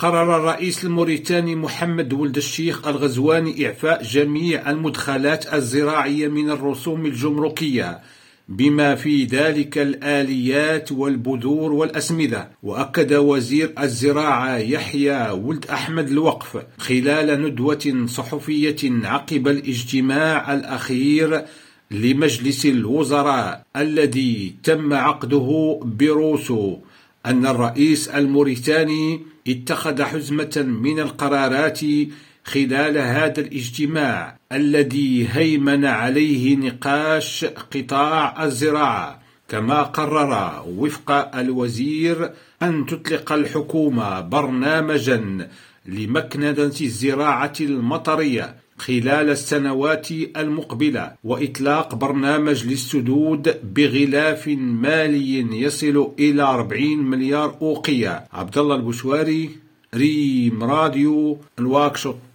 قرر الرئيس الموريتاني محمد ولد الشيخ الغزواني إعفاء جميع المدخلات الزراعية من الرسوم الجمركية بما في ذلك الآليات والبذور والأسمدة وأكد وزير الزراعة يحيى ولد أحمد الوقف خلال ندوة صحفية عقب الاجتماع الأخير لمجلس الوزراء الذي تم عقده بروسو. أن الرئيس الموريتاني اتخذ حزمة من القرارات خلال هذا الاجتماع الذي هيمن عليه نقاش قطاع الزراعة كما قرر وفق الوزير أن تطلق الحكومة برنامجا لمكنة الزراعة المطرية خلال السنوات المقبلة وإطلاق برنامج للسدود بغلاف مالي يصل إلى 40 مليار أوقية. عبد الله البشواري ريم راديو نواكشوط